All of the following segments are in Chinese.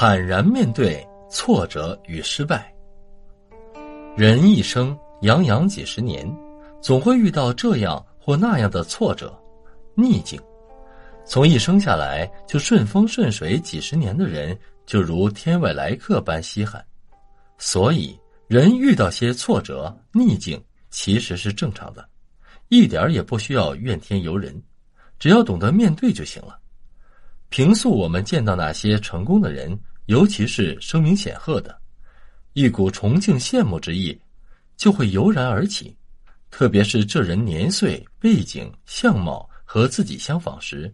坦然面对挫折与失败。人一生洋洋几十年，总会遇到这样或那样的挫折、逆境。从一生下来就顺风顺水几十年的人，就如天外来客般稀罕。所以，人遇到些挫折、逆境，其实是正常的，一点也不需要怨天尤人，只要懂得面对就行了。平素我们见到那些成功的人，尤其是声名显赫的，一股崇敬羡慕之意就会油然而起。特别是这人年岁、背景、相貌和自己相仿时，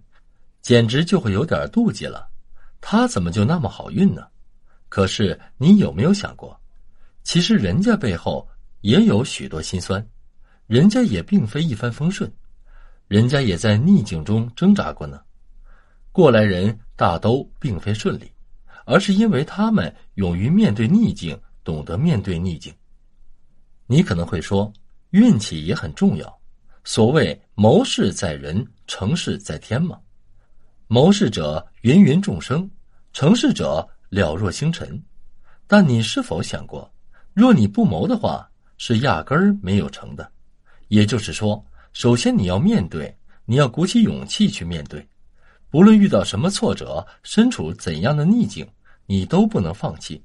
简直就会有点妒忌了。他怎么就那么好运呢？可是你有没有想过，其实人家背后也有许多心酸，人家也并非一帆风顺，人家也在逆境中挣扎过呢。过来人大都并非顺利，而是因为他们勇于面对逆境，懂得面对逆境。你可能会说，运气也很重要。所谓谋事在人，成事在天嘛。谋事者芸芸众生，成事者了若星辰。但你是否想过，若你不谋的话，是压根儿没有成的。也就是说，首先你要面对，你要鼓起勇气去面对。无论遇到什么挫折，身处怎样的逆境，你都不能放弃。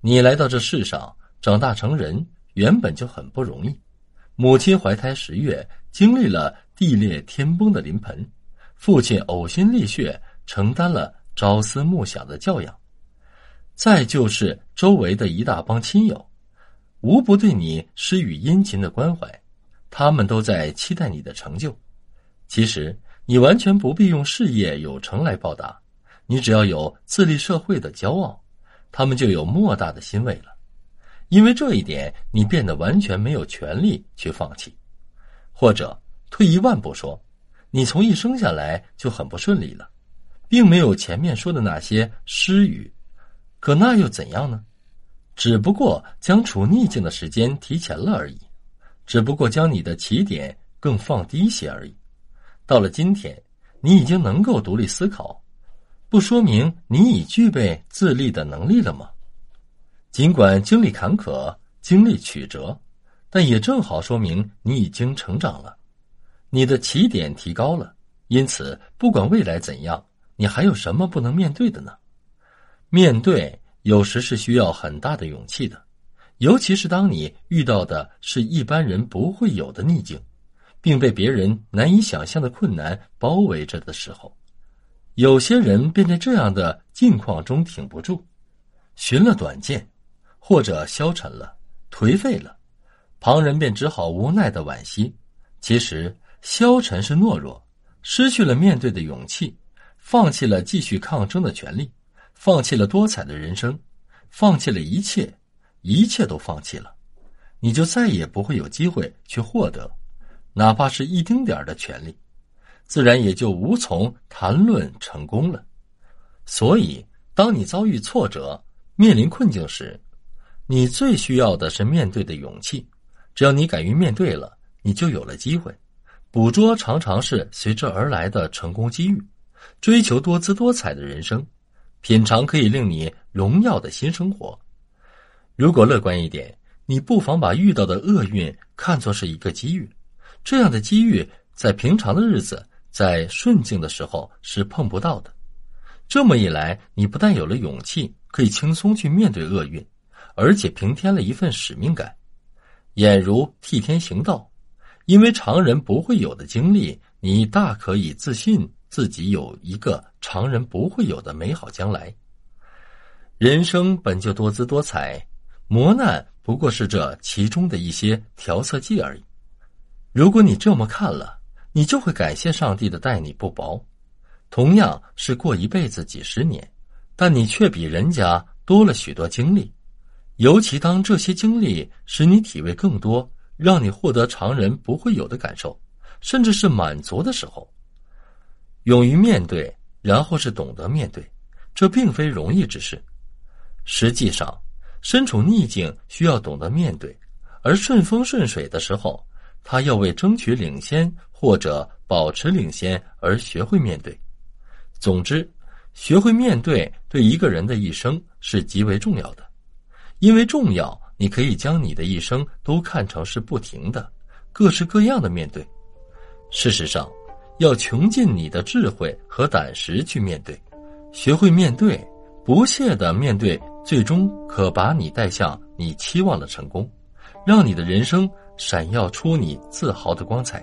你来到这世上，长大成人，原本就很不容易。母亲怀胎十月，经历了地裂天崩的临盆；父亲呕心沥血，承担了朝思暮想的教养。再就是周围的一大帮亲友，无不对你施予殷勤的关怀，他们都在期待你的成就。其实。你完全不必用事业有成来报答，你只要有自立社会的骄傲，他们就有莫大的欣慰了。因为这一点，你变得完全没有权利去放弃。或者退一万步说，你从一生下来就很不顺利了，并没有前面说的那些失语。可那又怎样呢？只不过将处逆境的时间提前了而已，只不过将你的起点更放低些而已。到了今天，你已经能够独立思考，不说明你已具备自立的能力了吗？尽管经历坎坷、经历曲折，但也正好说明你已经成长了，你的起点提高了。因此，不管未来怎样，你还有什么不能面对的呢？面对有时是需要很大的勇气的，尤其是当你遇到的是一般人不会有的逆境。并被别人难以想象的困难包围着的时候，有些人便在这样的境况中挺不住，寻了短见，或者消沉了、颓废了，旁人便只好无奈的惋惜。其实，消沉是懦弱，失去了面对的勇气，放弃了继续抗争的权利，放弃了多彩的人生，放弃了一切，一切都放弃了，你就再也不会有机会去获得。哪怕是一丁点儿的权利，自然也就无从谈论成功了。所以，当你遭遇挫折、面临困境时，你最需要的是面对的勇气。只要你敢于面对了，你就有了机会，捕捉常常是随之而来的成功机遇，追求多姿多彩的人生，品尝可以令你荣耀的新生活。如果乐观一点，你不妨把遇到的厄运看作是一个机遇。这样的机遇，在平常的日子，在顺境的时候是碰不到的。这么一来，你不但有了勇气，可以轻松去面对厄运，而且平添了一份使命感，俨如替天行道。因为常人不会有的经历，你大可以自信自己有一个常人不会有的美好将来。人生本就多姿多彩，磨难不过是这其中的一些调色剂而已。如果你这么看了，你就会感谢上帝的待你不薄。同样是过一辈子几十年，但你却比人家多了许多经历。尤其当这些经历使你体味更多，让你获得常人不会有的感受，甚至是满足的时候，勇于面对，然后是懂得面对，这并非容易之事。实际上，身处逆境需要懂得面对，而顺风顺水的时候。他要为争取领先或者保持领先而学会面对。总之，学会面对，对一个人的一生是极为重要的。因为重要，你可以将你的一生都看成是不停的、各式各样的面对。事实上，要穷尽你的智慧和胆识去面对，学会面对，不懈的面对，最终可把你带向你期望的成功，让你的人生闪耀出你自豪的光彩。